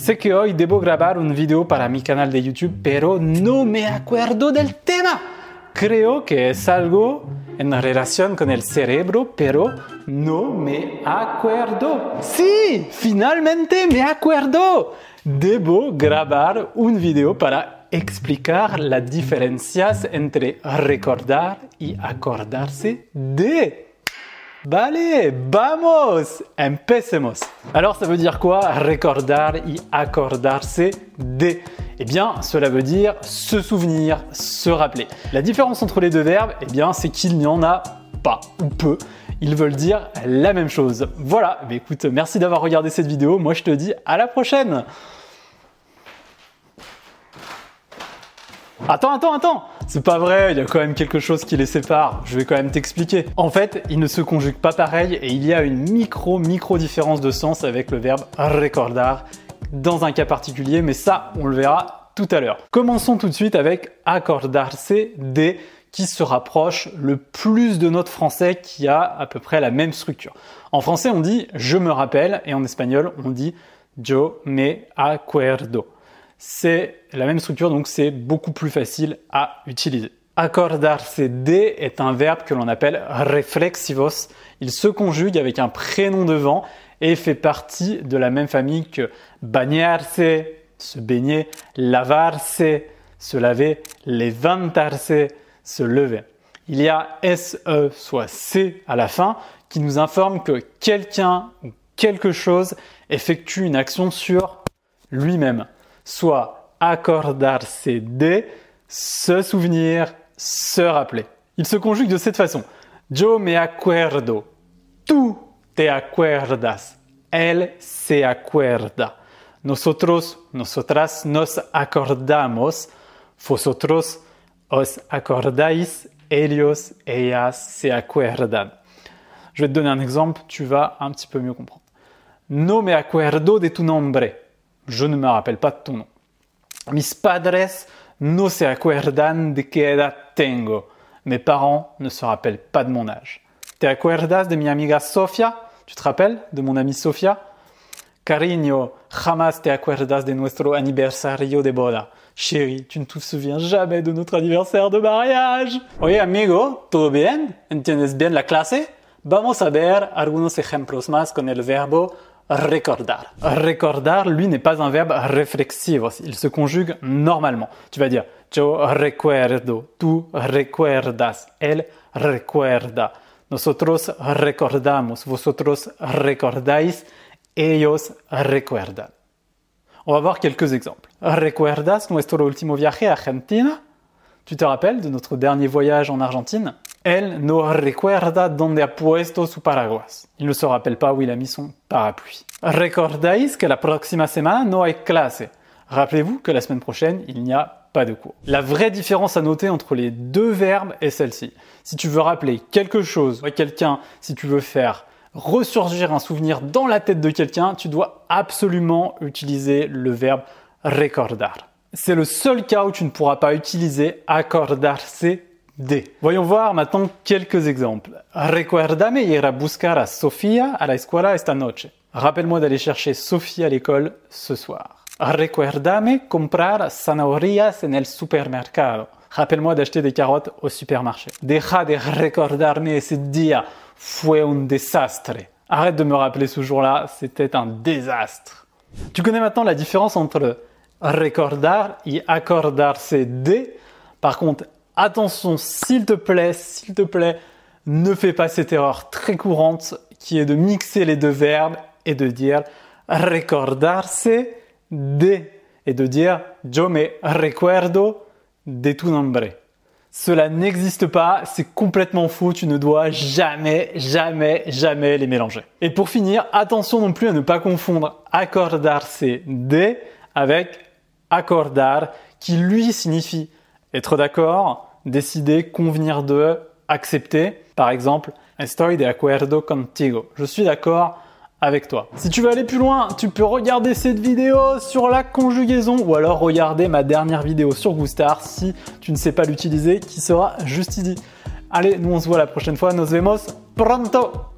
Sé que hoy debo grabar un video para mi canal de YouTube, pero no me acuerdo del tema. Creo que es algo en relación con el cerebro, pero no me acuerdo. Sí, finalmente me acuerdo. Debo grabar un video para explicar las diferencias entre recordar y acordarse de. Vale, vamos, empecemos. Alors ça veut dire quoi recordar y acordarse de? Eh bien, cela veut dire se souvenir, se rappeler. La différence entre les deux verbes, eh bien, c'est qu'il n'y en a pas ou peu. Ils veulent dire la même chose. Voilà, mais écoute, merci d'avoir regardé cette vidéo. Moi, je te dis à la prochaine. Attends, attends, attends C'est pas vrai, il y a quand même quelque chose qui les sépare. Je vais quand même t'expliquer. En fait, ils ne se conjuguent pas pareil et il y a une micro, micro différence de sens avec le verbe recordar dans un cas particulier, mais ça, on le verra tout à l'heure. Commençons tout de suite avec acordarse de qui se rapproche le plus de notre français qui a à peu près la même structure. En français, on dit je me rappelle et en espagnol, on dit yo me acuerdo c'est la même structure, donc c'est beaucoup plus facile à utiliser. Acordarse de est un verbe que l'on appelle reflexivos. Il se conjugue avec un prénom devant et fait partie de la même famille que bañarse, se baigner, lavarse, se laver, levantarse, se lever. Il y a SE, soit C à la fin, qui nous informe que quelqu'un ou quelque chose effectue une action sur lui-même soit accordarse de, se souvenir, se rappeler. Il se conjugue de cette façon. Yo me acuerdo. Tú te acuerdas. Él se acuerda. Nosotros, nosotras nos acordamos. Vosotros os acordáis. Ellos, ellas se acuerdan. Je vais te donner un exemple, tu vas un petit peu mieux comprendre. No me acuerdo de tu nombre. Je ne me rappelle pas de ton nom. Mis padres no se acuerdan de qué edad tengo. Mes parents ne se rappellent pas de mon âge. ¿Te acuerdas de mi amiga Sofia? Tu te rappelles de mon amie Sofia? Cariño, jamás te acuerdas de nuestro aniversario de boda. Chérie, tu ne te souviens jamais de notre anniversaire de mariage. Oye, amigo, ¿todo bien? ¿Entiendes bien la clase? Vamos a ver algunos ejemplos más con el verbo recordar. Recordar, lui, n'est pas un verbe reflexivo. Il se conjugue normalement. Tu vas dire yo recuerdo, tú recuerdas, él recuerda, nosotros recordamos, vosotros recordáis, ellos recuerdan. On va voir quelques exemples. ¿Recuerdas nuestro último viaje a Argentina? Tu te rappelles de notre dernier voyage en Argentine? Elle no recuerda ha puesto su paraguas. Il ne se rappelle pas où il a mis son parapluie. Recordáis que la próxima semana no hay clase. Rappelez-vous que la semaine prochaine, il n'y a pas de cours. La vraie différence à noter entre les deux verbes est celle-ci. Si tu veux rappeler quelque chose à quelqu'un, si tu veux faire ressurgir un souvenir dans la tête de quelqu'un, tu dois absolument utiliser le verbe recordar. C'est le seul cas où tu ne pourras pas utiliser acordarse de. Voyons voir maintenant quelques exemples. Recuérdame ir a buscar a Sofía a la escuela esta noche. Rappelle-moi d'aller chercher Sophie à l'école ce soir. Recuérdame comprar zanahorias en el supermercado. Rappelle-moi d'acheter des carottes au supermarché. Deja de recordarme ese día. Fue un desastre. Arrête de me rappeler ce jour-là, c'était un désastre. Tu connais maintenant la différence entre recordar et acordarse de? Par contre, attention, s'il te plaît, s'il te plaît, ne fais pas cette erreur très courante qui est de mixer les deux verbes et de dire recordarse de et de dire yo me recuerdo de tu nombre. Cela n'existe pas, c'est complètement faux, tu ne dois jamais, jamais, jamais les mélanger. Et pour finir, attention non plus à ne pas confondre acordarse de avec acordar, qui lui signifie être d'accord, décider, convenir de, accepter. Par exemple, estoy de acuerdo contigo. Je suis d'accord avec toi. Si tu veux aller plus loin, tu peux regarder cette vidéo sur la conjugaison ou alors regarder ma dernière vidéo sur Goostar si tu ne sais pas l'utiliser qui sera juste ici. Allez, nous on se voit la prochaine fois. Nos vemos pronto!